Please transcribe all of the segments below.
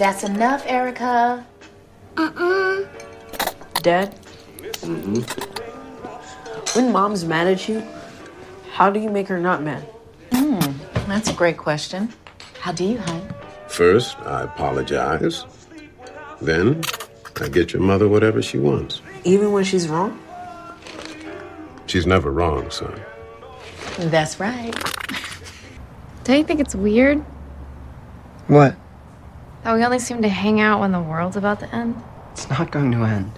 That's enough, Erica. Dad, when mom's mad at you, how do you make her not mad? Hmm, that's a great question. How do you, hon? First, I apologize. Then, I get your mother whatever she wants. Even when she's wrong? She's never wrong, son. That's right. Don't you think it's weird What? That we only seem to hang out when the world's about to end? It's not going to end.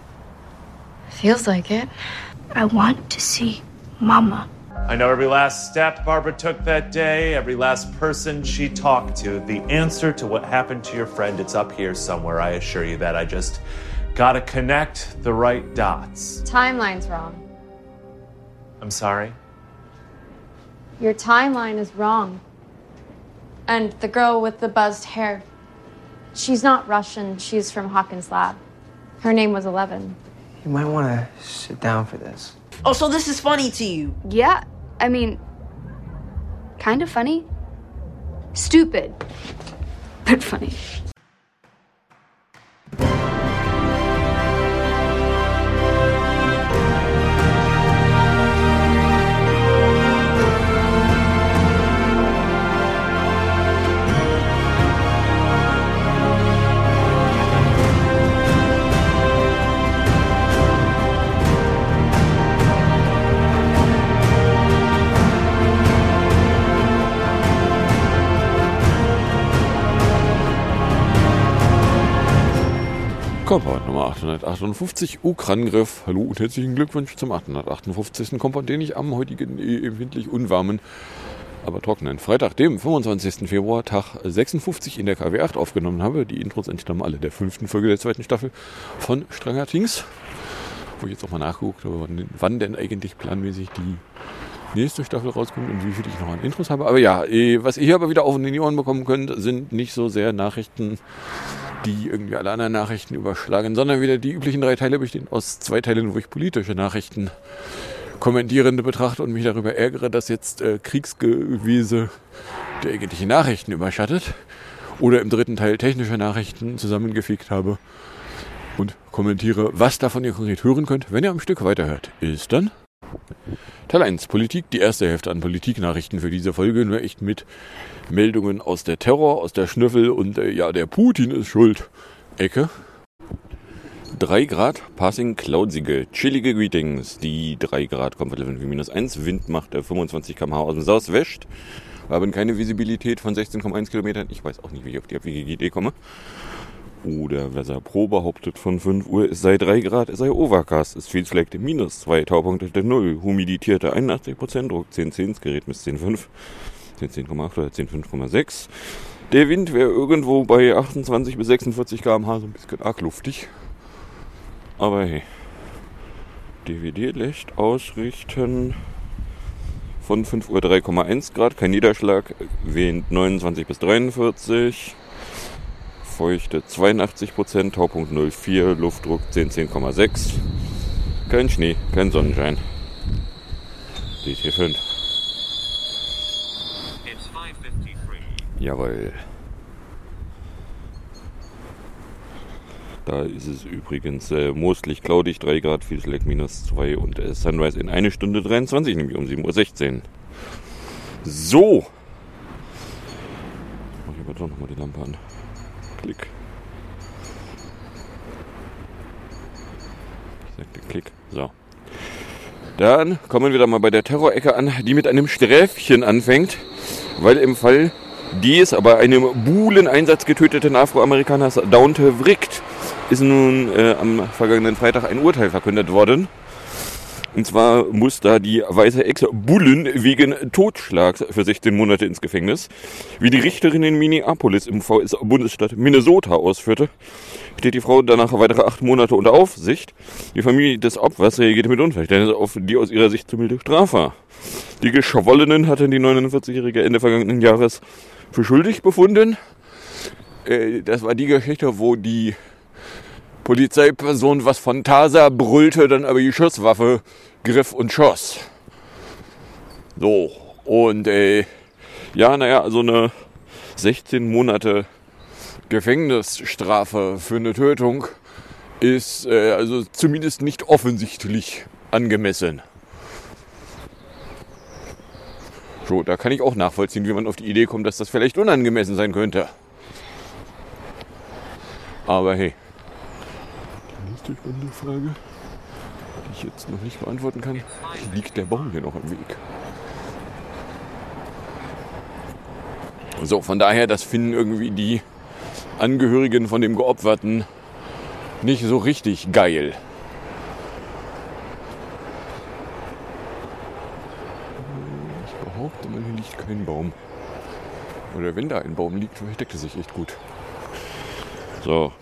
Feels like it. I want to see Mama. I know every last step Barbara took that day, every last person she talked to. The answer to what happened to your friend, it's up here somewhere, I assure you that. I just gotta connect the right dots. Timeline's wrong. I'm sorry. Your timeline is wrong. And the girl with the buzzed hair, she's not Russian, she's from Hawkins Lab. Her name was Eleven. You might want to sit down for this. Oh, so this is funny to you. Yeah, I mean, kind of funny. Stupid, but funny. 858, Ukrangriff. Hallo und herzlichen Glückwunsch zum 858. Kompott, den ich am heutigen äh, empfindlich unwarmen, aber trockenen Freitag, dem 25. Februar, Tag 56 in der KW8 aufgenommen habe. Die Intros entstammen alle der fünften Folge der zweiten Staffel von Stranger Things. Wo ich jetzt auch mal nachgeguckt habe, wann denn eigentlich planmäßig die nächste Staffel rauskommt und wie viel ich noch an Intros habe. Aber ja, äh, was ihr hier aber wieder auf die Ohren bekommen könnt, sind nicht so sehr Nachrichten, die irgendwie alle anderen Nachrichten überschlagen, sondern wieder die üblichen drei Teile bestehen aus zwei Teilen, wo ich politische Nachrichten kommentierende betrachte und mich darüber ärgere, dass jetzt äh, Kriegsgewese der eigentlichen Nachrichten überschattet. Oder im dritten Teil technische Nachrichten zusammengefegt habe und kommentiere, was davon ihr konkret hören könnt, wenn ihr am Stück weiterhört. Ist dann Teil 1 Politik, die erste Hälfte an Politiknachrichten für diese Folge, nur echt mit Meldungen aus der Terror, aus der Schnüffel und äh, ja, der Putin ist schuld. Ecke. 3 Grad, Passing Cloudsige, chillige Greetings. Die 3 Grad Comfort Level wie minus 1, Wind macht äh, 25 km/h aus dem Southwest. Wir haben keine Visibilität von 16,1 Kilometern. Ich weiß auch nicht, wie ich auf die abwegige Idee komme. Oder Weser Pro behauptet von 5 Uhr, es sei 3 Grad, es sei Overcast, es viel Fleckte minus 2, Taupunkte der 0, humiditierte 81% Druck, 10,10, das Gerät misst 10,5, 10,8 oder 10,5,6. Der Wind wäre irgendwo bei 28 bis 46 km/h, so ein bisschen arg luftig. Aber hey, DVD-Licht ausrichten von 5 Uhr 3,1 Grad, kein Niederschlag, Wind 29 bis 43. Feuchte 82%, Taupunkt 04, Luftdruck 10, 10,6. Kein Schnee, kein Sonnenschein. DT5. Jawohl. Da ist es übrigens äh, mostlich cloudig, 3 Grad, viel Slack minus 2 und äh, Sunrise in 1 Stunde 23, nämlich um 7.16 Uhr. So. Mach ich aber doch nochmal die Lampe an. Klick. Ich sagte Klick. So. Dann kommen wir da mal bei der Terrorecke an, die mit einem Sträfchen anfängt, weil im Fall des bei einem Buhlen-Einsatz getöteten Afroamerikaners Daunte Wrickt ist nun äh, am vergangenen Freitag ein Urteil verkündet worden. Und zwar muss da die weiße Ex Bullen wegen Totschlags für 16 Monate ins Gefängnis. Wie die Richterin in Minneapolis im VS-Bundesstaat Minnesota ausführte, steht die Frau danach weitere acht Monate unter Aufsicht. Die Familie des Opfers reagierte mit Unverständnis auf die aus ihrer Sicht zu milde Strafe. Die Geschwollenen hatten die 49-jährige Ende vergangenen Jahres für schuldig befunden. Äh, das war die Geschichte, wo die Polizeiperson was von Tasa brüllte, dann aber die Schusswaffe griff und schoss. So, und äh, ja, naja, so eine 16 Monate Gefängnisstrafe für eine Tötung ist äh, also zumindest nicht offensichtlich angemessen. So, da kann ich auch nachvollziehen, wie man auf die Idee kommt, dass das vielleicht unangemessen sein könnte. Aber hey. Die nächste spannende Frage, die ich jetzt noch nicht beantworten kann, liegt der Baum hier noch im Weg? So, von daher, das finden irgendwie die Angehörigen von dem Geopferten nicht so richtig geil. Ich behaupte mal, hier liegt kein Baum. Oder wenn da ein Baum liegt, versteckt er sich echt gut. So.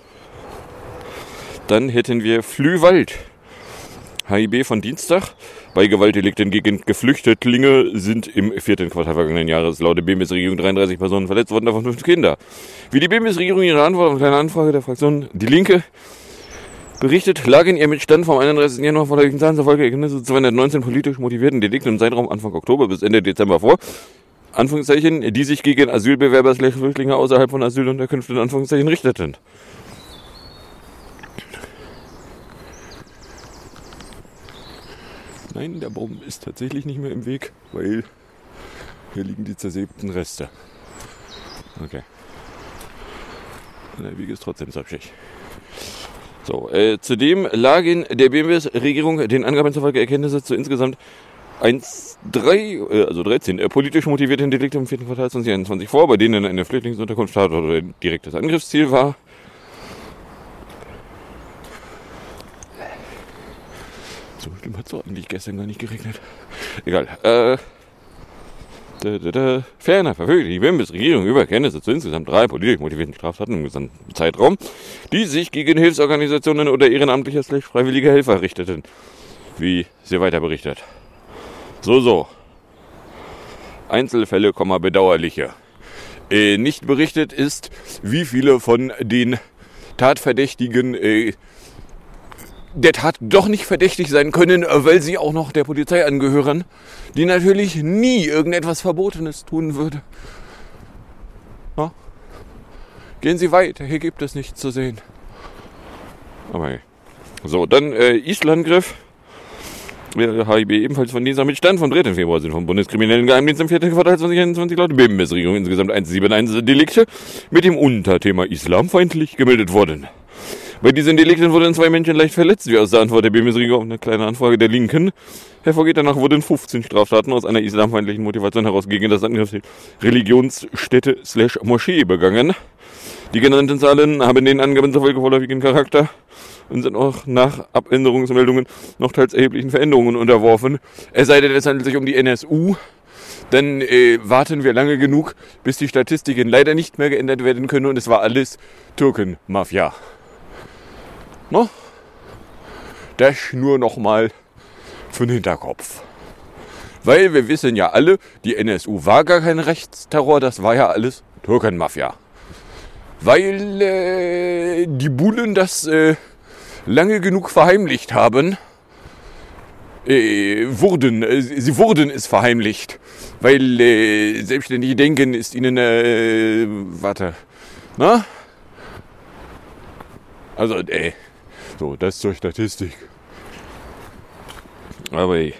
Dann hätten wir Flühwald. HIB von Dienstag. Bei Gewaltdelikten gegen Geflüchtlinge sind im vierten Quartal vergangenen Jahres laut der BMS-Regierung 33 Personen verletzt worden, davon fünf Kinder. Wie die BMS-Regierung ihre Antwort auf eine Anfrage der Fraktion Die Linke berichtet, lag in ihrem Stand vom 31. Januar vor der Zahlen zufolge Ergebnisse 219 politisch motivierten Delikten im Zeitraum Anfang Oktober bis Ende Dezember vor. Anführungszeichen, die sich gegen Asylbewerber, Flüchtlinge außerhalb von Asylunterkünften, Anführungszeichen, richteten. Nein, der Baum ist tatsächlich nicht mehr im Weg, weil hier liegen die zersäbten Reste. Okay. Der Weg ist trotzdem sapschig. So, äh, zudem lagen der BMWs-Regierung den Angaben zufolge Erkenntnisse zu insgesamt 1, 3, äh, also 13 äh, politisch motivierten Delikte im vierten Quartal 2021 vor, bei denen eine Flüchtlingsunterkunft statt oder ein direktes Angriffsziel war. So schlimm hat es doch eigentlich gestern gar nicht geregnet. Egal. Äh, da, da, da. Ferner verfügt die Bundesregierung über Kenntnisse zu insgesamt drei politisch motivierten Straftaten im gesamten Zeitraum, die sich gegen Hilfsorganisationen oder ehrenamtliche slash freiwillige Helfer richteten. Wie sie weiter berichtet. So, so. Einzelfälle, bedauerliche. Äh, nicht berichtet ist, wie viele von den Tatverdächtigen äh, der Tat doch nicht verdächtig sein können, weil sie auch noch der Polizei angehören, die natürlich nie irgendetwas Verbotenes tun würde. Ja? Gehen Sie weiter, hier gibt es nichts zu sehen. Aber. So, dann äh, Islandgriff. HIB ebenfalls von dieser mit Stand vom 3. Februar sind vom Bundeskriminellen Geheimdienst im 4. Quartal 2021 laut BMS-Regierung insgesamt 171 Delikte mit dem Unterthema islamfeindlich gemeldet worden. Bei diesen Delikten wurden zwei Menschen leicht verletzt, wie aus der Antwort der BMS-Regierung auf eine kleine Anfrage der Linken hervorgeht. Danach wurden 15 Straftaten aus einer islamfeindlichen Motivation heraus gegen das Angriffsziel Religionsstätte slash Moschee begangen. Die genannten Zahlen haben den Angaben zufolge vorläufigen Charakter und sind auch nach Abänderungsmeldungen noch teils erheblichen Veränderungen unterworfen. Es sei denn, es handelt sich um die NSU. Dann äh, warten wir lange genug, bis die Statistiken leider nicht mehr geändert werden können und es war alles Türkenmafia. No? Das nur noch mal für den Hinterkopf. Weil wir wissen ja alle, die NSU war gar kein Rechtsterror, das war ja alles Türkenmafia. Weil äh, die Bullen das äh, lange genug verheimlicht haben, äh, wurden, äh, sie wurden es verheimlicht. Weil äh, selbstständige Denken ist ihnen, äh, warte, na? Also, äh, so, das zur Statistik. Aber ey,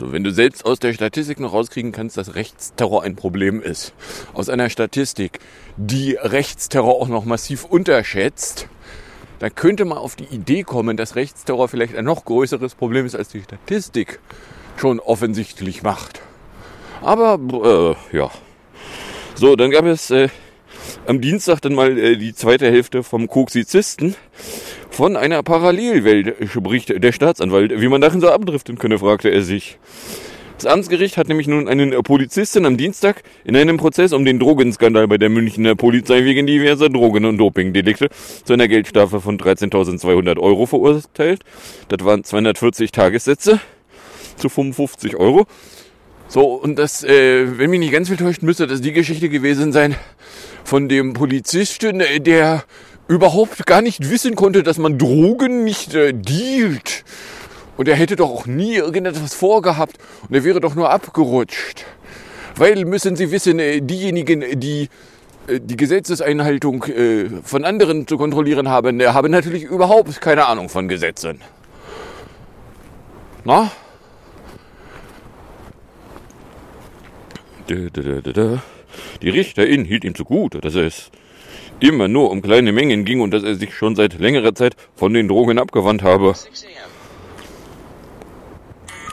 so, wenn du selbst aus der Statistik noch rauskriegen kannst, dass Rechtsterror ein Problem ist, aus einer Statistik, die Rechtsterror auch noch massiv unterschätzt, dann könnte man auf die Idee kommen, dass Rechtsterror vielleicht ein noch größeres Problem ist, als die Statistik schon offensichtlich macht. Aber, äh, ja. So, dann gab es äh, am Dienstag dann mal äh, die zweite Hälfte vom Koksizisten. Von einer Parallelwelt spricht der Staatsanwalt. Wie man darin so abdriften könne, fragte er sich. Das Amtsgericht hat nämlich nun einen Polizisten am Dienstag in einem Prozess um den Drogenskandal bei der Münchner Polizei wegen diverser Drogen- und Dopingdelikte zu einer Geldstrafe von 13.200 Euro verurteilt. Das waren 240 Tagessätze zu 55 Euro. So, und das, äh, wenn mich nicht ganz viel täuscht, müsste das die Geschichte gewesen sein von dem Polizisten, der überhaupt gar nicht wissen konnte, dass man Drogen nicht äh, dealt. Und er hätte doch auch nie irgendetwas vorgehabt und er wäre doch nur abgerutscht. Weil müssen Sie wissen, äh, diejenigen, die äh, die Gesetzeseinhaltung äh, von anderen zu kontrollieren haben, der habe natürlich überhaupt keine Ahnung von Gesetzen. Na? Die Richterin hielt ihm zugute, dass es immer nur um kleine Mengen ging und dass er sich schon seit längerer Zeit von den Drogen abgewandt habe.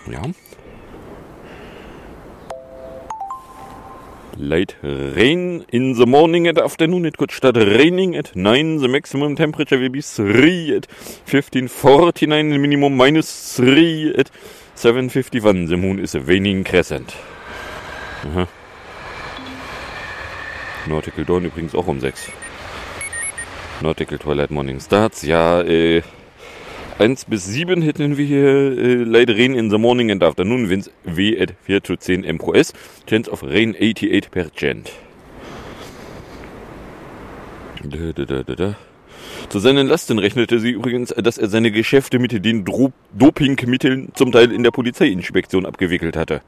Ja. Light rain in the morning and afternoon. It could start raining at 9. The maximum temperature will be 3 at 1549. The minimum minus 3 at 751. The moon is a waning crescent. Aha. Nautical Dawn übrigens auch um 6. Nautical Twilight Morning Starts. Ja, äh, 1 bis 7 hätten wir hier äh, Light Rain in the Morning and Afternoon. Winds W at 4 to 10 MPS. Chance of Rain 88%. Da, da, da, da, da. Zu seinen Lasten rechnete sie übrigens, dass er seine Geschäfte mit den Dro Dopingmitteln zum Teil in der Polizeiinspektion abgewickelt hatte.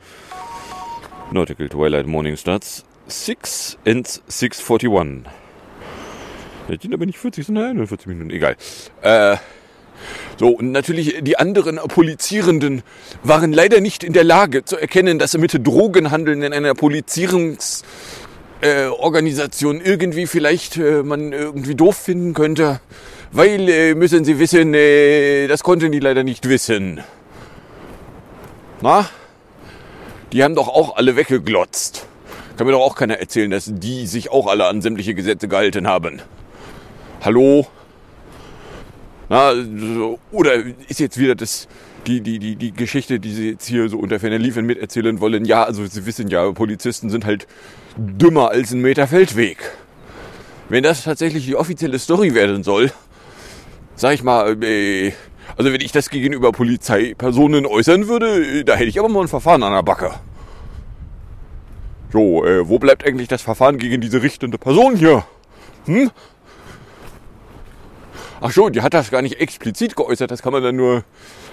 Nautical Twilight Morning Starts 6 and 641. Das sind aber nicht 40, sondern 41 Minuten. Egal. Äh, so, und natürlich die anderen Polizierenden waren leider nicht in der Lage zu erkennen, dass mit Drogenhandeln in einer Polizierungsorganisation äh, irgendwie vielleicht äh, man irgendwie doof finden könnte. Weil, äh, müssen Sie wissen, äh, das konnten die leider nicht wissen. Na? Die haben doch auch alle weggeglotzt. Kann mir doch auch keiner erzählen, dass die sich auch alle an sämtliche Gesetze gehalten haben. Hallo? Na, oder ist jetzt wieder das, die, die, die, die Geschichte, die Sie jetzt hier so unter Ferner Liefen miterzählen wollen? Ja, also Sie wissen ja, Polizisten sind halt dümmer als ein Meter Feldweg. Wenn das tatsächlich die offizielle Story werden soll, sag ich mal, äh, also wenn ich das gegenüber Polizeipersonen äußern würde, da hätte ich aber mal ein Verfahren an der Backe. So, äh, wo bleibt eigentlich das Verfahren gegen diese richtende Person hier? Hm? Ach so, die hat das gar nicht explizit geäußert. Das kann man dann nur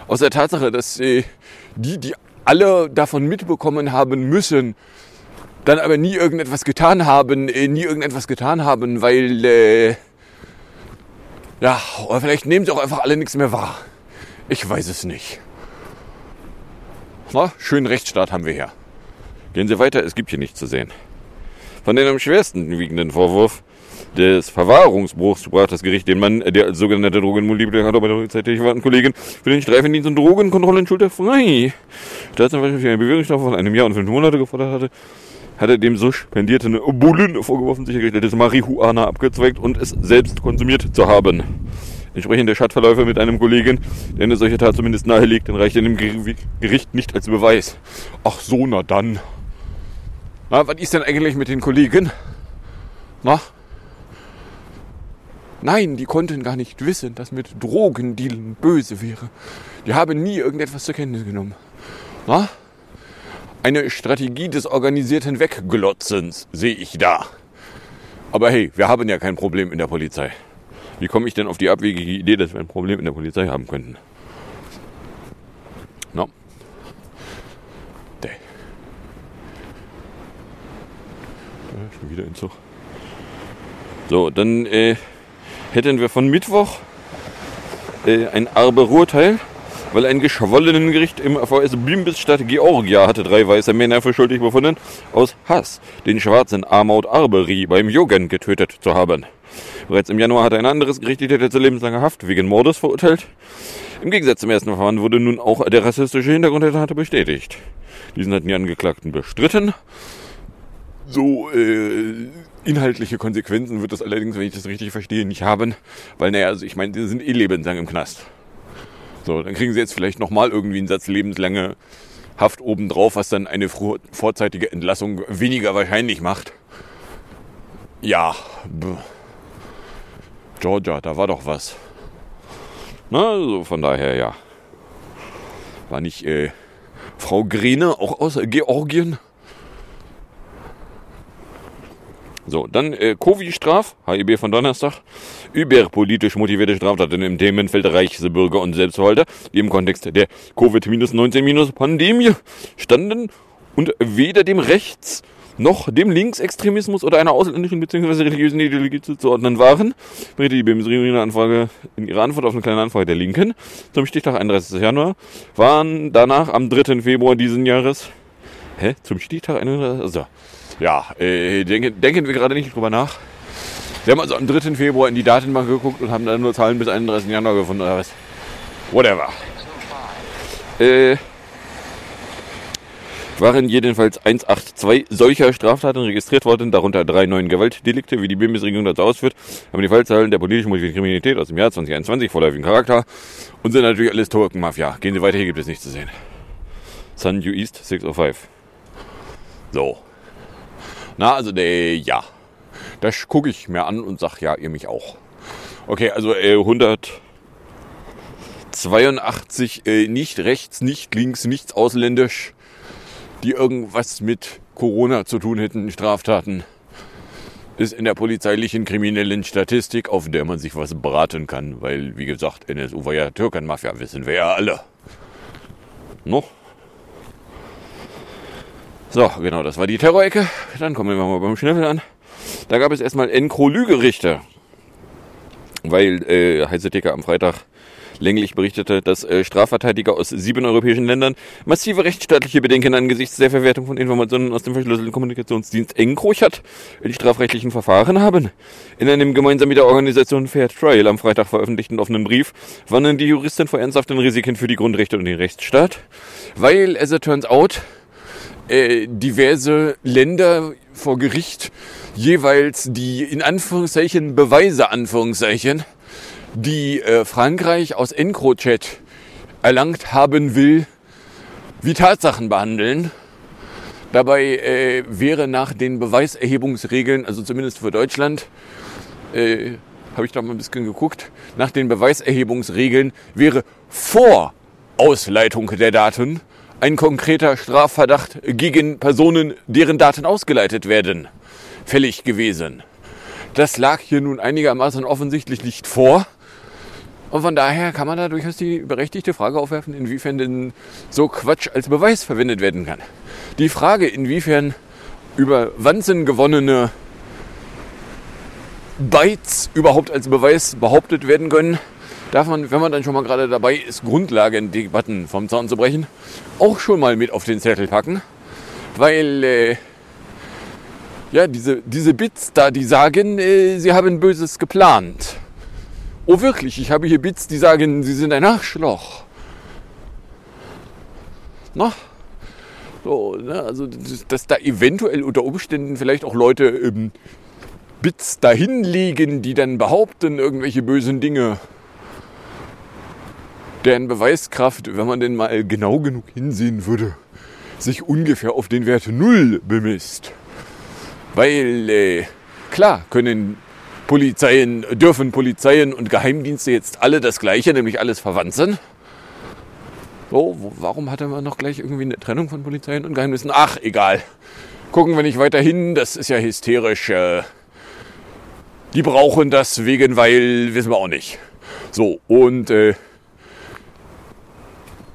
aus der Tatsache, dass die, die alle davon mitbekommen haben müssen, dann aber nie irgendetwas getan haben, äh, nie irgendetwas getan haben, weil, äh, ja, oder vielleicht nehmen sie auch einfach alle nichts mehr wahr. Ich weiß es nicht. Na, schönen Rechtsstaat haben wir hier. Gehen Sie weiter, es gibt hier nichts zu sehen. Von den am schwersten wiegenden Vorwurf des Verwahrungsbruchs sprach das Gericht den Mann, der als sogenannter Drogenmultiplikator bei der war, und Kollegen für den Streifendienst und Drogenkontrollen schulterfrei. Staatsanwalt für eine Bewährungsstrafe von einem Jahr und fünf Monate gefordert hatte, hatte dem suspendierten Bullen vorgeworfen, sichergestelltes Marihuana abgezweigt und es selbst konsumiert zu haben. Entsprechende Chatverläufe mit einem Kollegen, der eine solche Tat zumindest nahelegt, dann reicht er dem Gericht nicht als Beweis. Ach so, na dann. Na, was ist denn eigentlich mit den Kollegen? Na? Nein, die konnten gar nicht wissen, dass mit Drogendealen böse wäre. Die haben nie irgendetwas zur Kenntnis genommen. Na? Eine Strategie des organisierten Wegglotzens sehe ich da. Aber hey, wir haben ja kein Problem in der Polizei. Wie komme ich denn auf die abwegige Idee, dass wir ein Problem in der Polizei haben könnten? No. Ja, schon wieder in Zug. So, dann äh, hätten wir von Mittwoch äh, ein Arbe-Ruhrteil, weil ein geschwollenen Gericht im VS Bimbisstadt Georgia hatte drei weiße Männer für schuldig befunden, aus Hass den schwarzen Armaut Arbery beim Joggen getötet zu haben. Bereits im Januar hatte ein anderes Gericht die Täter zu lebenslanger Haft wegen Mordes verurteilt. Im Gegensatz zum ersten Verfahren wurde nun auch der rassistische Hintergrund der Tat bestätigt. Diesen hatten die Angeklagten bestritten. So äh, inhaltliche Konsequenzen wird das allerdings, wenn ich das richtig verstehe, nicht haben. Weil, naja, also ich meine, die sind eh lebenslang im Knast. So, dann kriegen sie jetzt vielleicht nochmal irgendwie einen Satz lebenslange Haft obendrauf, was dann eine vorzeitige Entlassung weniger wahrscheinlich macht. Ja, Georgia, da war doch was. Na, also von daher, ja. War nicht äh, Frau Grene auch aus Georgien? So, dann äh, Covid-Straf, HIB von Donnerstag. Überpolitisch motivierte Straftaten im Themenfeld Reichsbürger und Selbstverwalter, die im Kontext der Covid-19-Pandemie standen und weder dem Rechts- noch dem Linksextremismus oder einer ausländischen bzw. religiösen Ideologie zuzuordnen waren, berichtet die Bundesregierung Anfrage in ihrer Antwort auf eine kleine Anfrage der Linken zum Stichtag 31. Januar, waren danach am 3. Februar diesen Jahres, hä, zum Stichtag 31. Also, ja, äh, denken, denken wir gerade nicht drüber nach. Wir haben also am 3. Februar in die Datenbank geguckt und haben dann nur Zahlen bis 31. Januar gefunden oder was. Whatever. Äh, waren jedenfalls 182 solcher Straftaten registriert worden, darunter drei neuen Gewaltdelikte, wie die Bundesregierung dazu ausführt, haben die Fallzahlen der politisch motivierten Kriminalität aus dem Jahr 2021 vorläufigen Charakter und sind natürlich alles Token-Mafia. Gehen Sie weiter, hier gibt es nichts zu sehen. Sun Due East 605. So. Na, also, der, ja. Das gucke ich mir an und sag, ja, ihr mich auch. Okay, also äh, 182 äh, nicht rechts, nicht links, nichts ausländisch, die irgendwas mit Corona zu tun hätten, Straftaten, ist in der polizeilichen kriminellen Statistik, auf der man sich was beraten kann, weil, wie gesagt, NSU war ja Türkenmafia, wissen wir ja alle. No? So, genau, das war die Terrorecke. Dann kommen wir mal beim Schnüffel an. Da gab es erstmal Enkro-Lügerichter. Weil äh, Heiße Ticker am Freitag länglich berichtete, dass äh, Strafverteidiger aus sieben europäischen Ländern massive rechtsstaatliche Bedenken angesichts der Verwertung von Informationen aus dem verschlüsselten Kommunikationsdienst Encrochat in strafrechtlichen Verfahren haben. In einem gemeinsam mit der Organisation Fair Trial am Freitag veröffentlichten offenen Brief warnen die Juristen vor ernsthaften Risiken für die Grundrechte und den Rechtsstaat, weil, as it turns out, äh, diverse Länder vor Gericht jeweils die in Anführungszeichen Beweise Anführungszeichen, die äh, Frankreich aus EncroChat erlangt haben will, wie Tatsachen behandeln. Dabei äh, wäre nach den Beweiserhebungsregeln, also zumindest für Deutschland, äh, habe ich da mal ein bisschen geguckt, nach den Beweiserhebungsregeln wäre vor Ausleitung der Daten ein konkreter Strafverdacht gegen Personen, deren Daten ausgeleitet werden, fällig gewesen. Das lag hier nun einigermaßen offensichtlich nicht vor. Und von daher kann man da durchaus die berechtigte Frage aufwerfen, inwiefern denn so Quatsch als Beweis verwendet werden kann. Die Frage, inwiefern über Wanzen gewonnene Bytes überhaupt als Beweis behauptet werden können, darf man, wenn man dann schon mal gerade dabei ist, Grundlagendebatten vom Zaun zu brechen, auch schon mal mit auf den Zettel packen. Weil, äh, ja, diese, diese Bits da, die sagen, äh, sie haben Böses geplant. Oh wirklich, ich habe hier Bits, die sagen, sie sind ein Arschloch. Na? So, ne, also, dass, dass da eventuell unter Umständen vielleicht auch Leute ähm, Bits dahinlegen, die dann behaupten, irgendwelche bösen Dinge deren Beweiskraft, wenn man denn mal genau genug hinsehen würde, sich ungefähr auf den Wert 0 bemisst. Weil, äh, klar, können Polizeien, dürfen Polizeien und Geheimdienste jetzt alle das Gleiche, nämlich alles verwandt sind. So, wo, warum hatte man noch gleich irgendwie eine Trennung von Polizeien und Geheimdiensten? Ach, egal. Gucken wir nicht weiter hin, das ist ja hysterisch. Äh, die brauchen das wegen, weil, wissen wir auch nicht. So, und äh,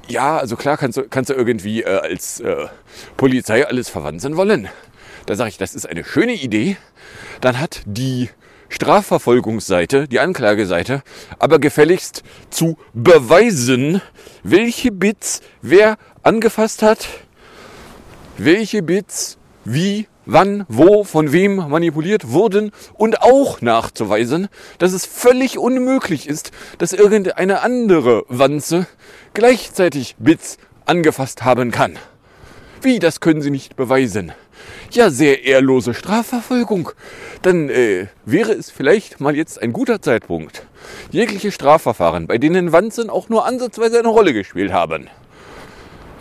ja, also klar kannst du, kannst du irgendwie äh, als äh, Polizei alles verwandeln wollen. Da sage ich, das ist eine schöne Idee. Dann hat die Strafverfolgungsseite, die Anklageseite, aber gefälligst zu beweisen, welche Bits wer angefasst hat, welche Bits wie, wann, wo, von wem manipuliert wurden und auch nachzuweisen, dass es völlig unmöglich ist, dass irgendeine andere Wanze gleichzeitig Bits angefasst haben kann. Wie, das können Sie nicht beweisen. Ja, sehr ehrlose Strafverfolgung. Dann äh, wäre es vielleicht mal jetzt ein guter Zeitpunkt, jegliche Strafverfahren, bei denen Wanzen auch nur ansatzweise eine Rolle gespielt haben,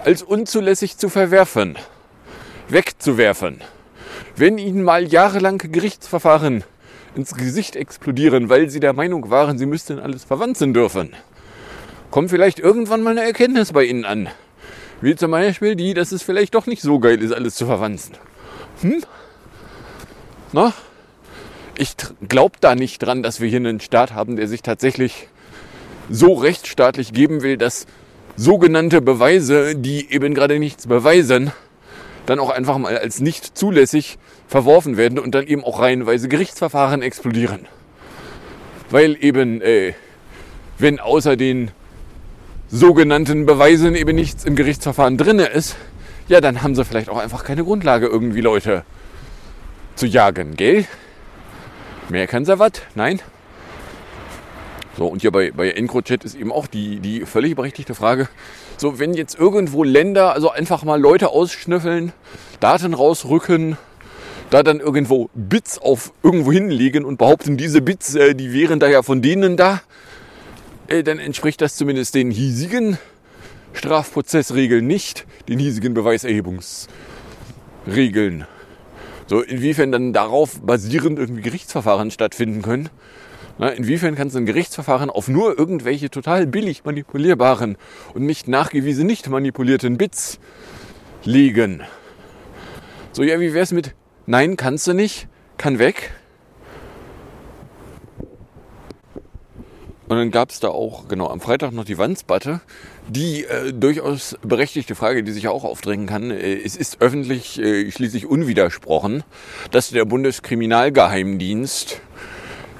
als unzulässig zu verwerfen, wegzuwerfen. Wenn Ihnen mal jahrelang Gerichtsverfahren ins Gesicht explodieren, weil Sie der Meinung waren, Sie müssten alles verwanzen dürfen, kommt vielleicht irgendwann mal eine Erkenntnis bei Ihnen an. Wie zum Beispiel die, dass es vielleicht doch nicht so geil ist, alles zu verwanzen. Hm? Na? Ich glaube da nicht dran, dass wir hier einen Staat haben, der sich tatsächlich so rechtsstaatlich geben will, dass sogenannte Beweise, die eben gerade nichts beweisen, dann auch einfach mal als nicht zulässig verworfen werden und dann eben auch reihenweise Gerichtsverfahren explodieren. Weil eben, äh, wenn außer den sogenannten Beweisen eben nichts im Gerichtsverfahren drin ist, ja, dann haben sie vielleicht auch einfach keine Grundlage, irgendwie Leute zu jagen, gell? Mehr kann sie was? Nein? So, und hier bei, bei EncroChat ist eben auch die, die völlig berechtigte Frage, so, wenn jetzt irgendwo Länder also einfach mal Leute ausschnüffeln, Daten rausrücken, da dann irgendwo Bits auf irgendwo hinlegen und behaupten, diese Bits, äh, die wären da ja von denen da, äh, dann entspricht das zumindest den hiesigen Strafprozessregeln nicht, den hiesigen Beweiserhebungsregeln. So, inwiefern dann darauf basierend irgendwie Gerichtsverfahren stattfinden können. Na, inwiefern kann es ein Gerichtsverfahren auf nur irgendwelche total billig manipulierbaren und nicht nachgewiesen nicht manipulierten Bits legen? So, ja, wie wär's mit Nein, kannst du nicht, kann weg? Und dann gab es da auch, genau, am Freitag noch die Wandsbatte. Die äh, durchaus berechtigte Frage, die sich auch aufdrängen kann. Äh, es ist öffentlich äh, schließlich unwidersprochen, dass der Bundeskriminalgeheimdienst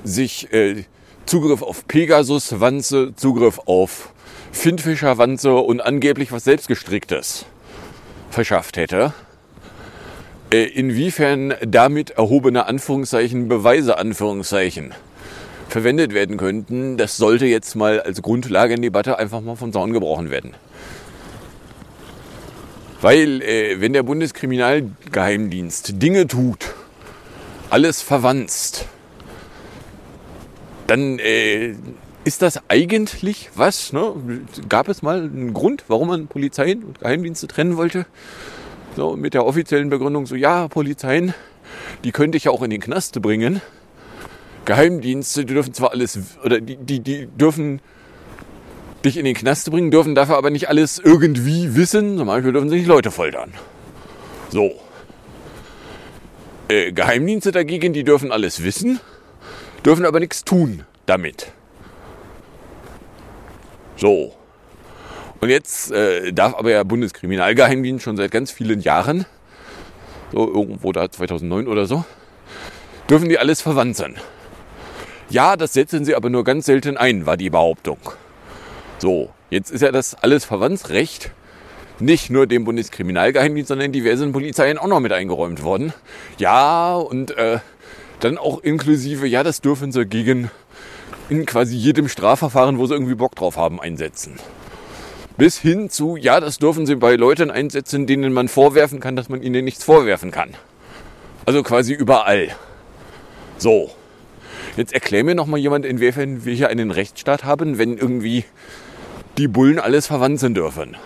sich äh, Zugriff auf Pegasus-Wanze, Zugriff auf Findfischer-Wanze und angeblich was selbstgestricktes verschafft hätte. Äh, inwiefern damit erhobene Anführungszeichen, Beweise Anführungszeichen verwendet werden könnten, das sollte jetzt mal als Grundlage in Debatte einfach mal vom Zaun gebrochen werden. Weil äh, wenn der Bundeskriminalgeheimdienst Dinge tut, alles verwanzt, dann äh, ist das eigentlich was? Ne? Gab es mal einen Grund, warum man Polizeien und Geheimdienste trennen wollte? So, mit der offiziellen Begründung so, ja, Polizeien, die könnte ich ja auch in den Knast bringen. Geheimdienste, die dürfen zwar alles, oder die, die, die dürfen dich in den Knast bringen, dürfen dafür aber nicht alles irgendwie wissen. Zum Beispiel dürfen sie nicht Leute foltern. So. Äh, Geheimdienste dagegen, die dürfen alles wissen, dürfen aber nichts tun damit. So. Und jetzt äh, darf aber ja Bundeskriminalgeheimdienst schon seit ganz vielen Jahren, so irgendwo da 2009 oder so, dürfen die alles verwanzen. Ja, das setzen sie aber nur ganz selten ein, war die Behauptung. So, jetzt ist ja das alles Verwandtsrecht nicht nur dem Bundeskriminalgeheimdienst, sondern diversen Polizeien auch noch mit eingeräumt worden. Ja, und äh, dann auch inklusive, ja, das dürfen sie gegen in quasi jedem Strafverfahren, wo sie irgendwie Bock drauf haben, einsetzen bis hin zu, ja, das dürfen Sie bei Leuten einsetzen, denen man vorwerfen kann, dass man ihnen nichts vorwerfen kann. Also quasi überall. So. Jetzt erklär mir noch mal jemand, inwiefern wir hier einen Rechtsstaat haben, wenn irgendwie die Bullen alles verwandeln dürfen.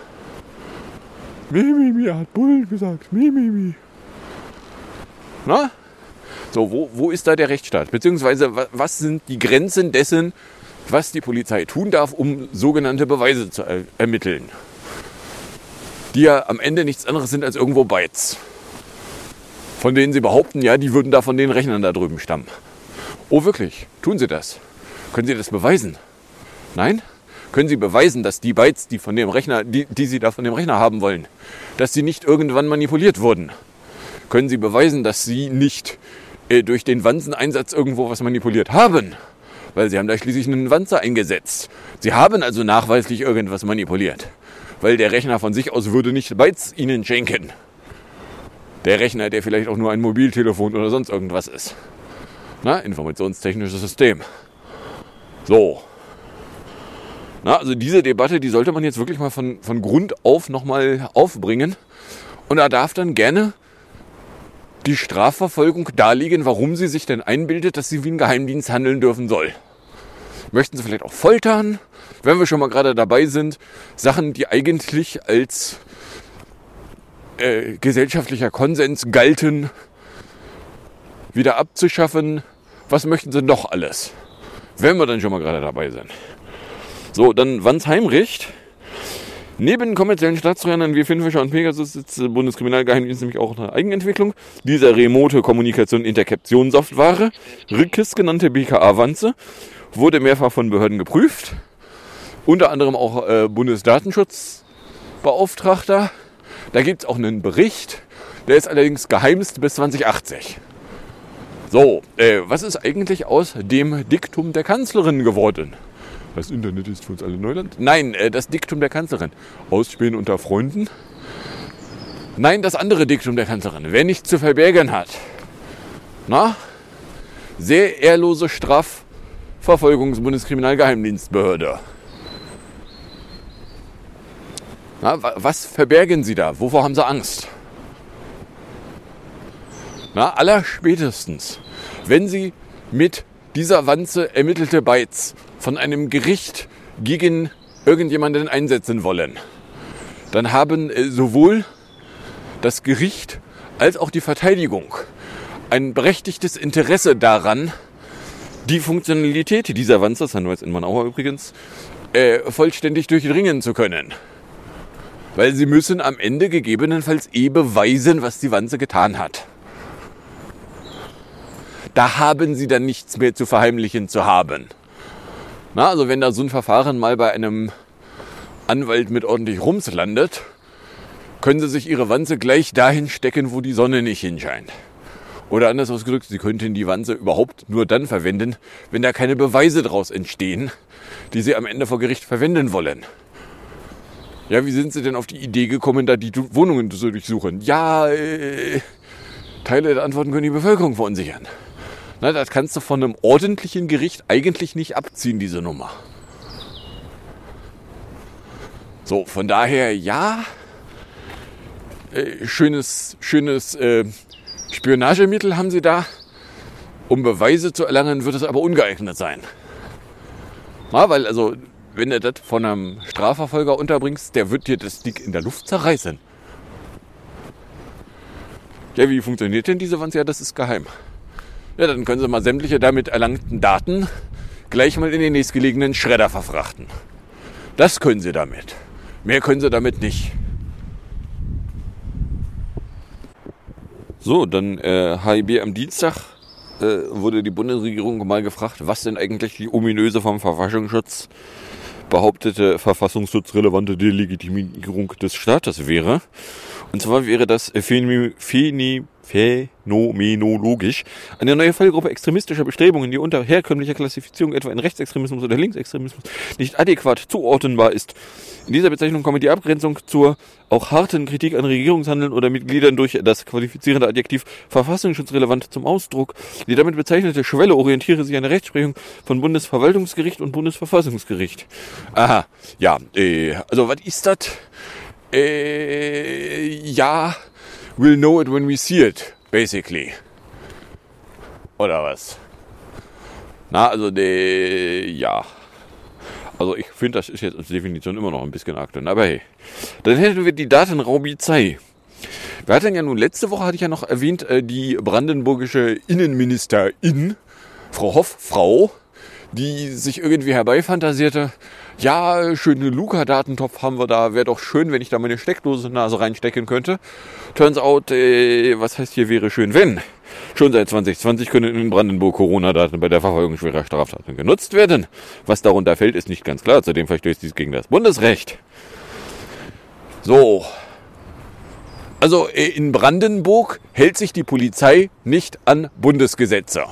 Mimimi hat Bullen gesagt. Mimimi. Na? So, wo, wo ist da der Rechtsstaat? Beziehungsweise, was sind die Grenzen dessen, was die Polizei tun darf, um sogenannte Beweise zu er ermitteln. Die ja am Ende nichts anderes sind als irgendwo Bytes. Von denen sie behaupten, ja, die würden da von den Rechnern da drüben stammen. Oh, wirklich? Tun sie das? Können sie das beweisen? Nein? Können sie beweisen, dass die Bytes, die von dem Rechner, die, die sie da von dem Rechner haben wollen, dass sie nicht irgendwann manipuliert wurden? Können sie beweisen, dass sie nicht äh, durch den Wanzeneinsatz irgendwo was manipuliert haben? weil sie haben da schließlich einen Wanzer eingesetzt. Sie haben also nachweislich irgendwas manipuliert, weil der Rechner von sich aus würde nicht Bytes ihnen schenken. Der Rechner, der vielleicht auch nur ein Mobiltelefon oder sonst irgendwas ist. Na, informationstechnisches System. So. Na, also diese Debatte, die sollte man jetzt wirklich mal von, von Grund auf nochmal aufbringen. Und da darf dann gerne die Strafverfolgung darlegen, warum sie sich denn einbildet, dass sie wie ein Geheimdienst handeln dürfen soll. Möchten sie vielleicht auch foltern, wenn wir schon mal gerade dabei sind, Sachen, die eigentlich als äh, gesellschaftlicher Konsens galten, wieder abzuschaffen. Was möchten sie noch alles? Wenn wir dann schon mal gerade dabei sind. So, dann Wanns Heimrecht Neben kommerziellen Staatstrojanern wie Finfischer und Pegasus sitzt das Bundeskriminalgeheimdienst nämlich auch eine Eigenentwicklung dieser remote Kommunikation Interception-Software, RIKIS genannte BKA-Wanze, wurde mehrfach von Behörden geprüft, unter anderem auch äh, Bundesdatenschutzbeauftragter. Da gibt es auch einen Bericht, Der ist allerdings geheimst bis 2080. So, äh, was ist eigentlich aus dem Diktum der Kanzlerin geworden? Das Internet ist für uns alle Neuland. Nein, äh, das Diktum der Kanzlerin. Ausspähen unter Freunden. Nein, das andere Diktum der Kanzlerin. Wer nichts zu verbergen hat. Na? Sehr ehrlose Strafverfolgungs-Bundeskriminalgeheimdienstbehörde. Na, wa- was verbergen Sie da? Wovor haben Sie Angst? Na, allerspätestens, wenn Sie mit dieser Wanze ermittelte Bytes von einem Gericht gegen irgendjemanden einsetzen wollen, dann haben äh, sowohl das Gericht als auch die Verteidigung ein berechtigtes Interesse daran, die Funktionalität dieser Wanze, das haben wir jetzt in Manauer übrigens, äh, vollständig durchdringen zu können. Weil sie müssen am Ende gegebenenfalls eh beweisen, was die Wanze getan hat. Da haben sie dann nichts mehr zu verheimlichen zu haben. Na, also wenn da so ein Verfahren mal bei einem Anwalt mit ordentlich Rums landet, können sie sich ihre Wanze gleich dahin stecken, wo die Sonne nicht hinscheint. Oder anders ausgedrückt, sie könnten die Wanze überhaupt nur dann verwenden, wenn da keine Beweise daraus entstehen, die sie am Ende vor Gericht verwenden wollen. Ja, wie sind Sie denn auf die Idee gekommen, da die Wohnungen zu durchsuchen? Ja, äh, Teile der Antworten können die Bevölkerung verunsichern. Na, das kannst du von einem ordentlichen Gericht eigentlich nicht abziehen, diese Nummer. So, von daher, ja, äh, schönes, schönes äh, Spionagemittel haben Sie da. Um Beweise zu erlangen, wird es aber ungeeignet sein. Na, weil also, wenn du das von einem Strafverfolger unterbringst, der wird dir das Ding in der Luft zerreißen. Ja, wie funktioniert denn diese Wanze? Ja, das ist geheim. Ja, dann können Sie mal sämtliche damit erlangten Daten gleich mal in den nächstgelegenen Schredder verfrachten. Das können Sie damit. Mehr können Sie damit nicht. So, dann äh, HIB am Dienstag äh, wurde die Bundesregierung mal gefragt, was denn eigentlich die ominöse vom Verfassungsschutz behauptete verfassungsschutzrelevante Delegitimierung des Staates wäre. Und zwar wäre das Phänomen- phänomenologisch eine neue Fallgruppe extremistischer Bestrebungen, die unter herkömmlicher Klassifizierung etwa in Rechtsextremismus oder Linksextremismus nicht adäquat zuordnenbar ist. In dieser Bezeichnung komme die Abgrenzung zur auch harten Kritik an Regierungshandeln oder Mitgliedern durch das qualifizierende Adjektiv verfassungsschutzrelevant zum Ausdruck. Die damit bezeichnete Schwelle orientiere sich an der Rechtsprechung von Bundesverwaltungsgericht und Bundesverfassungsgericht. Aha, ja, äh, also was ist das? Äh, ja, we'll know it when we see it, basically. Oder was? Na, also, de, ja. Also ich finde, das ist jetzt als Definition immer noch ein bisschen aktuell. Aber hey, dann hätten wir die Datenraubizei. Wir hatten ja nun letzte Woche, hatte ich ja noch erwähnt, äh, die brandenburgische Innenministerin, Frau Hoff, Frau, die sich irgendwie herbeifantasierte, ja, schöne Luca-Datentopf haben wir da, wäre doch schön, wenn ich da meine Steckdose Nase reinstecken könnte. Turns out, äh, was heißt hier wäre schön, wenn? Schon seit 2020 können in Brandenburg Corona-Daten bei der Verfolgung schwerer Straftaten genutzt werden. Was darunter fällt, ist nicht ganz klar. Zudem verstößt dies gegen das Bundesrecht. So. Also äh, in Brandenburg hält sich die Polizei nicht an Bundesgesetze.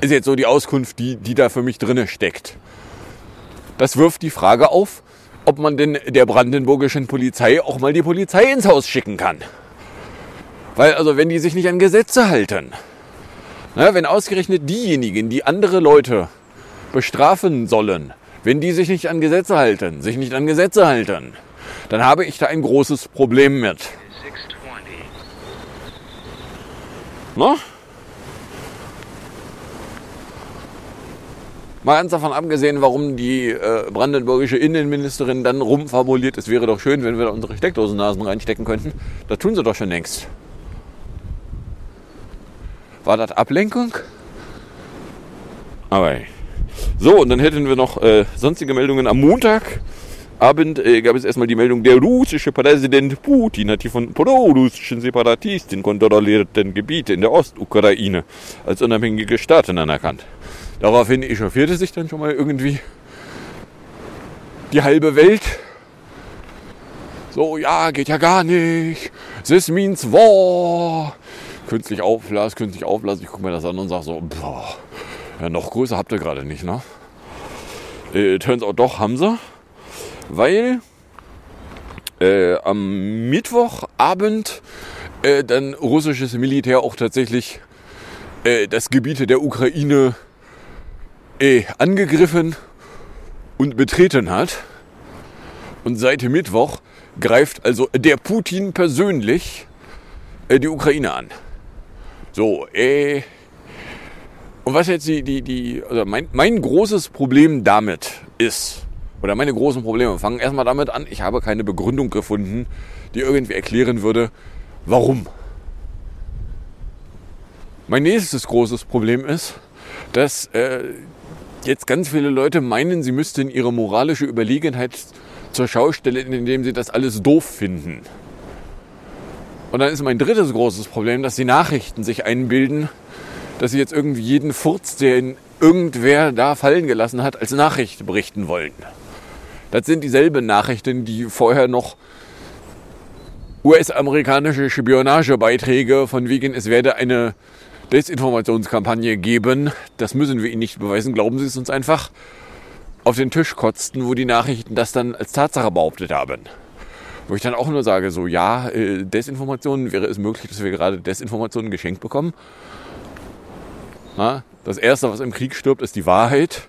Ist jetzt so die Auskunft, die, die da für mich drinne steckt. Das wirft die Frage auf, ob man denn der brandenburgischen Polizei auch mal die Polizei ins Haus schicken kann. Weil also wenn die sich nicht an Gesetze halten, na, wenn ausgerechnet diejenigen, die andere Leute bestrafen sollen, wenn die sich nicht an Gesetze halten, sich nicht an Gesetze halten, dann habe ich da ein großes Problem mit. Na? Mal ganz davon abgesehen, warum die äh, brandenburgische Innenministerin dann rumformuliert, es wäre doch schön, wenn wir da unsere Steckdosennasen reinstecken könnten. Das tun sie doch schon längst. War das Ablenkung? Aber. So, und dann hätten wir noch äh, sonstige Meldungen. Am Montagabend äh, gab es erstmal die Meldung, der russische Präsident Putin hat die von pro-russischen Separatisten kontrollierten Gebiete in der Ostukraine als unabhängige Staaten anerkannt. Daraufhin echauffierte sich dann schon mal irgendwie die halbe Welt. So, ja, geht ja gar nicht. This means war. Künstlich aufblasen, künstlich aufblasen. Ich gucke mir das an und sage so, boah, ja, noch größer habt ihr gerade nicht, ne? Äh, turns out doch, haben sie. Weil äh, am Mittwochabend äh, dann russisches Militär auch tatsächlich äh, das Gebiet der Ukraine äh, angegriffen und betreten hat. Und seit Mittwoch greift also der Putin persönlich äh, die Ukraine an. So, äh, und was jetzt die, die, die, also mein, mein großes Problem damit ist, oder meine großen Probleme fangen erstmal damit an, ich habe keine Begründung gefunden, die irgendwie erklären würde, warum. Mein nächstes großes Problem ist, dass äh, jetzt ganz viele Leute meinen, sie müssten ihre moralische Überlegenheit zur Schau stellen, indem sie das alles doof finden. Und dann ist mein drittes großes Problem, dass die Nachrichten sich einbilden, dass sie jetzt irgendwie jeden Furz, den irgendwer da fallen gelassen hat, als Nachricht berichten wollen. Das sind dieselben Nachrichten, die vorher noch US-amerikanische Spionagebeiträge von wegen, es werde eine Desinformationskampagne geben. Das müssen wir Ihnen nicht beweisen, glauben Sie es uns einfach. Auf den Tisch kotzten, wo die Nachrichten das dann als Tatsache behauptet haben. Wo ich dann auch nur sage, so ja, äh, Desinformationen, wäre es möglich, dass wir gerade Desinformationen geschenkt bekommen? Na, das Erste, was im Krieg stirbt, ist die Wahrheit.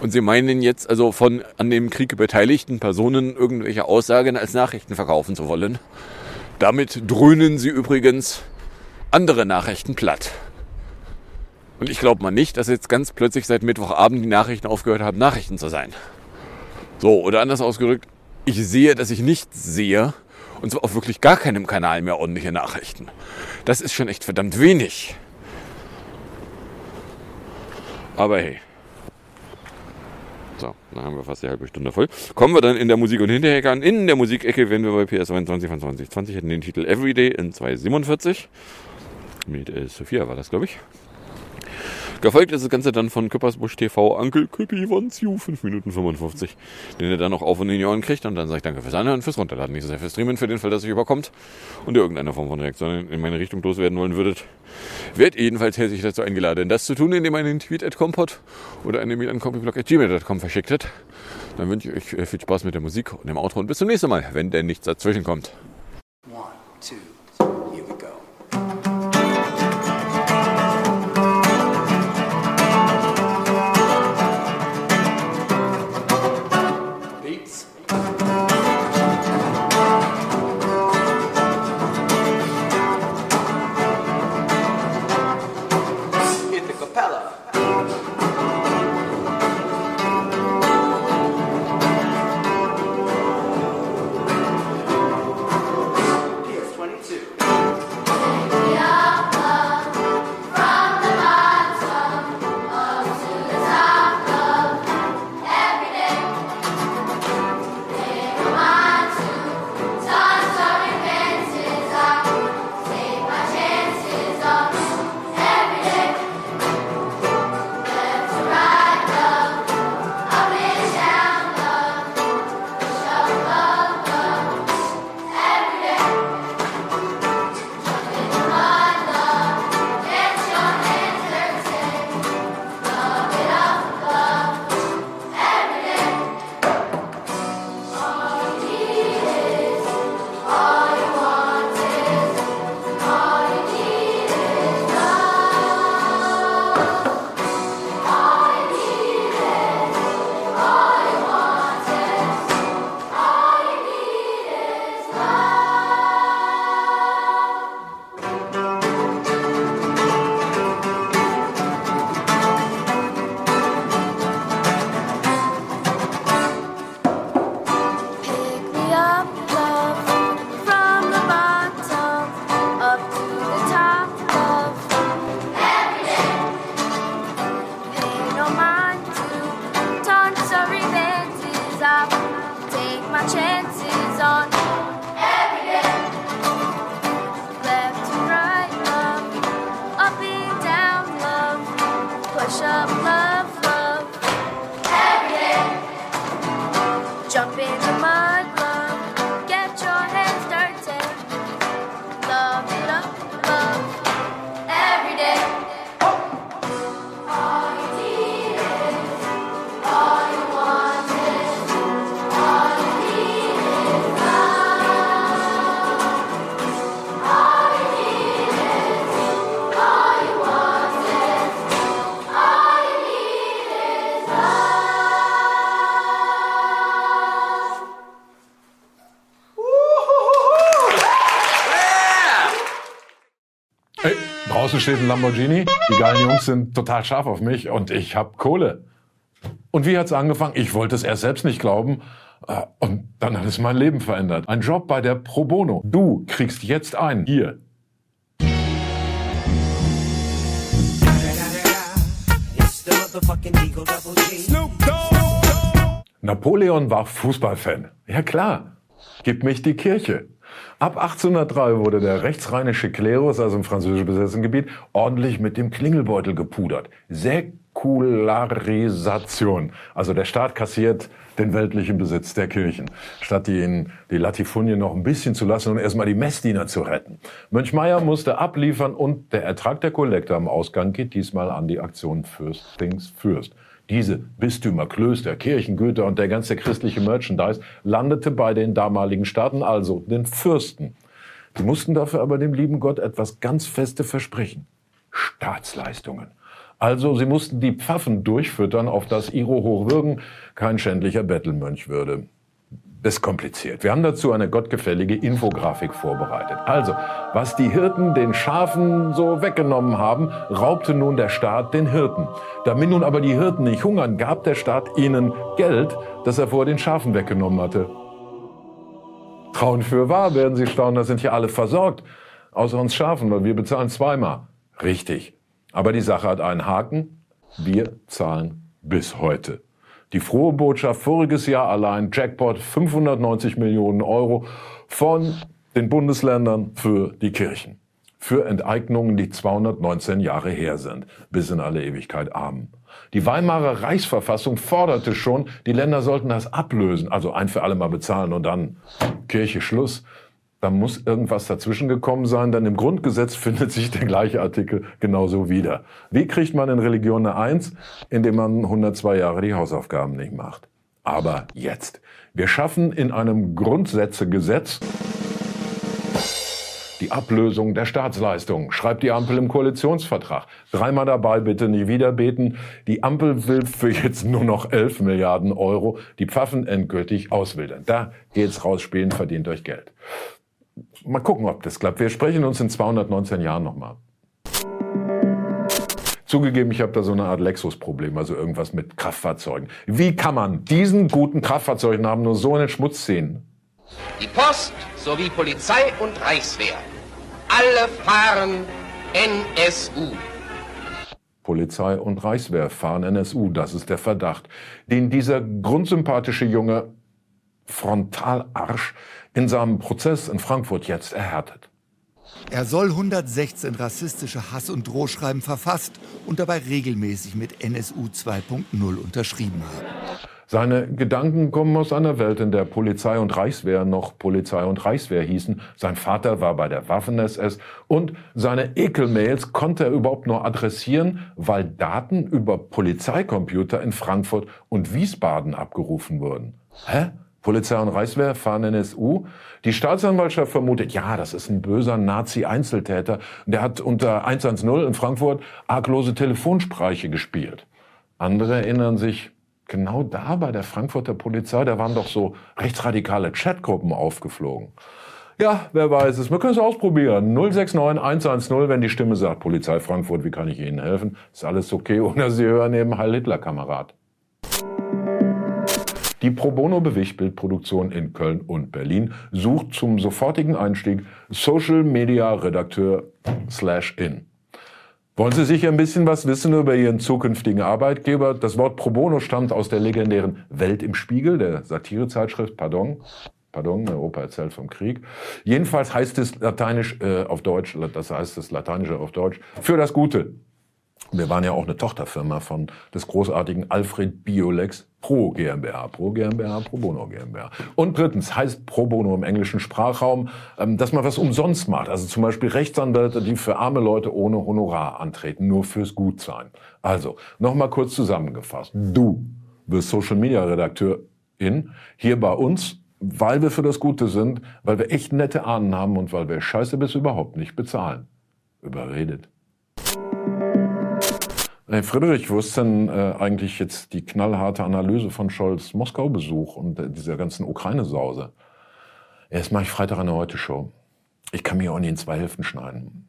Und Sie meinen jetzt also von an dem Krieg beteiligten Personen irgendwelche Aussagen als Nachrichten verkaufen zu wollen. Damit dröhnen Sie übrigens andere Nachrichten platt. Und ich glaube mal nicht, dass jetzt ganz plötzlich seit Mittwochabend die Nachrichten aufgehört haben, Nachrichten zu sein. So, oder anders ausgedrückt, ich sehe, dass ich nichts sehe. Und zwar auf wirklich gar keinem Kanal mehr ordentliche Nachrichten. Das ist schon echt verdammt wenig. Aber hey. So, dann haben wir fast die halbe Stunde voll. Kommen wir dann in der Musik- und Hinterecke an. In der Musikecke, wenn wir bei PS 22 von 2020 hätten den Titel Everyday in 247. Mit äh, Sophia war das, glaube ich. Gefolgt ist das Ganze dann von Küppersbusch TV, Onkel Küppi wants you, 5 Minuten 55, den er dann noch auf und in die Ohren kriegt. Und dann sage ich danke fürs Anhören, fürs Runterladen, nicht so sehr fürs Streamen, für den Fall, dass ihr überkommt und ihr irgendeine Form von Reaktion in meine Richtung loswerden wollen würdet. Werdet jedenfalls herzlich dazu eingeladen, das zu tun, indem ihr einen Tweet at compot oder eine Mail an compiblog.gmail.com verschickt habt. Dann wünsche ich euch äh, viel Spaß mit der Musik und dem Outro und bis zum nächsten Mal, wenn denn nichts dazwischen kommt. One, two, Draußen steht ein Lamborghini, die geilen Jungs sind total scharf auf mich und ich hab Kohle. Und wie hat's angefangen? Ich wollte es erst selbst nicht glauben. äh, Und dann hat es mein Leben verändert. Ein Job bei der Pro Bono. Du kriegst jetzt ein. Hier. Napoleon war Fußballfan. Ja klar. Gib mich die Kirche. Ab 1803 wurde der rechtsrheinische Klerus, also im französisch besetzten Gebiet, ordentlich mit dem Klingelbeutel gepudert. Säkularisation. Also der Staat kassiert den weltlichen Besitz der Kirchen, statt die, die Latifundien noch ein bisschen zu lassen und erstmal die Messdiener zu retten. Mönch Meier musste abliefern und der Ertrag der Kollekte am Ausgang geht diesmal an die Aktion Fürst Dings Fürst. Diese Bistümer, Klöster, Kirchen, Güter und der ganze christliche Merchandise landete bei den damaligen Staaten, also den Fürsten. Die mussten dafür aber dem lieben Gott etwas ganz Feste versprechen. Staatsleistungen. Also sie mussten die Pfaffen durchfüttern, auf das Iro Hochwürgen kein schändlicher Bettelmönch würde. Ist kompliziert. Wir haben dazu eine gottgefällige Infografik vorbereitet. Also, was die Hirten den Schafen so weggenommen haben, raubte nun der Staat den Hirten. Damit nun aber die Hirten nicht hungern, gab der Staat ihnen Geld, das er vor den Schafen weggenommen hatte. Trauen für wahr, werden Sie staunen, da sind hier alle versorgt. Außer uns Schafen, weil wir bezahlen zweimal. Richtig. Aber die Sache hat einen Haken. Wir zahlen bis heute. Die frohe Botschaft, voriges Jahr allein Jackpot 590 Millionen Euro von den Bundesländern für die Kirchen. Für Enteignungen, die 219 Jahre her sind, bis in alle Ewigkeit armen. Die Weimarer Reichsverfassung forderte schon, die Länder sollten das ablösen, also ein für alle Mal bezahlen und dann Kirche Schluss. Da muss irgendwas dazwischen gekommen sein, denn im Grundgesetz findet sich der gleiche Artikel genauso wieder. Wie kriegt man in Religion eine Eins? Indem man 102 Jahre die Hausaufgaben nicht macht. Aber jetzt. Wir schaffen in einem Grundsätzegesetz die Ablösung der Staatsleistungen, schreibt die Ampel im Koalitionsvertrag. Dreimal dabei, bitte nie wieder beten. Die Ampel will für jetzt nur noch 11 Milliarden Euro die Pfaffen endgültig auswildern. Da geht's raus, spielen, verdient euch Geld. Mal gucken, ob das klappt. Wir sprechen uns in 219 Jahren nochmal. Zugegeben, ich habe da so eine Art Lexus-Problem, also irgendwas mit Kraftfahrzeugen. Wie kann man diesen guten Kraftfahrzeugen haben nur so in den Schmutz ziehen? Die Post sowie Polizei und Reichswehr. Alle fahren NSU. Polizei und Reichswehr fahren NSU, das ist der Verdacht, den dieser grundsympathische junge Frontalarsch in seinem Prozess in Frankfurt jetzt erhärtet. Er soll 116 rassistische Hass- und Drohschreiben verfasst und dabei regelmäßig mit NSU 2.0 unterschrieben haben. Seine Gedanken kommen aus einer Welt, in der Polizei und Reichswehr noch Polizei und Reichswehr hießen. Sein Vater war bei der Waffen-SS und seine Ekelmails konnte er überhaupt nur adressieren, weil Daten über Polizeicomputer in Frankfurt und Wiesbaden abgerufen wurden. Hä? Polizei und Reichswehr fahren NSU. Die Staatsanwaltschaft vermutet, ja, das ist ein böser Nazi-Einzeltäter. Der hat unter 110 in Frankfurt arglose Telefonsprache gespielt. Andere erinnern sich, genau da bei der Frankfurter Polizei, da waren doch so rechtsradikale Chatgruppen aufgeflogen. Ja, wer weiß es. Wir können es ausprobieren. 069 110, wenn die Stimme sagt, Polizei Frankfurt, wie kann ich Ihnen helfen? Ist alles okay, oder Sie hören eben Heil Hitler, Kamerad. Die Pro Bono Bewegtbildproduktion in Köln und Berlin sucht zum sofortigen Einstieg Social Media Redakteur slash in. Wollen Sie sicher ein bisschen was wissen über Ihren zukünftigen Arbeitgeber? Das Wort Pro Bono stammt aus der legendären Welt im Spiegel, der Satirezeitschrift, pardon. Pardon, Europa erzählt vom Krieg. Jedenfalls heißt es lateinisch äh, auf Deutsch, das heißt es lateinische auf Deutsch, für das Gute. Wir waren ja auch eine Tochterfirma von des großartigen Alfred Biolex Pro GmbH, Pro GmbH, Pro Bono GmbH. Und drittens heißt Pro Bono im englischen Sprachraum, ähm, dass man was umsonst macht. Also zum Beispiel Rechtsanwälte, die für arme Leute ohne Honorar antreten, nur fürs Gutsein. Also, nochmal kurz zusammengefasst. Du wirst Social Media Redakteurin hier bei uns, weil wir für das Gute sind, weil wir echt nette Ahnen haben und weil wir Scheiße bis überhaupt nicht bezahlen. Überredet. Hey Friedrich, wo ist denn äh, eigentlich jetzt die knallharte Analyse von Scholz Moskau-Besuch und äh, dieser ganzen Ukraine-Sause? Erst mache ich Freitag eine Heute-Show. Ich kann mir auch nicht in zwei Hälften schneiden.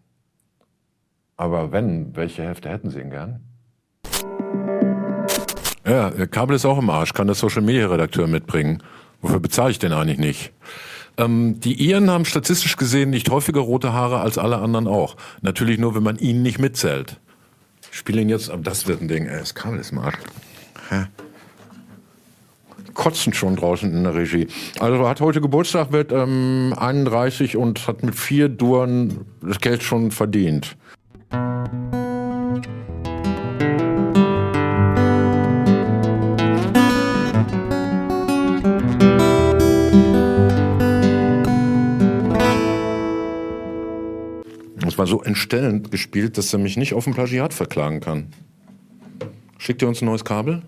Aber wenn, welche Hälfte hätten Sie ihn gern? Ja, äh, Kabel ist auch im Arsch, kann der Social Media Redakteur mitbringen. Wofür bezahle ich den eigentlich nicht? Ähm, die Iren haben statistisch gesehen nicht häufiger rote Haare als alle anderen auch. Natürlich nur, wenn man ihnen nicht mitzählt. Ich spiele ihn jetzt, aber das wird ein Ding. Ey, das Kabel ist im Arsch. Hä? Kotzen schon draußen in der Regie. Also hat heute Geburtstag, wird ähm, 31 und hat mit vier Duren das Geld schon verdient. Das war so entstellend gespielt, dass er mich nicht auf ein Plagiat verklagen kann. Schickt ihr uns ein neues Kabel?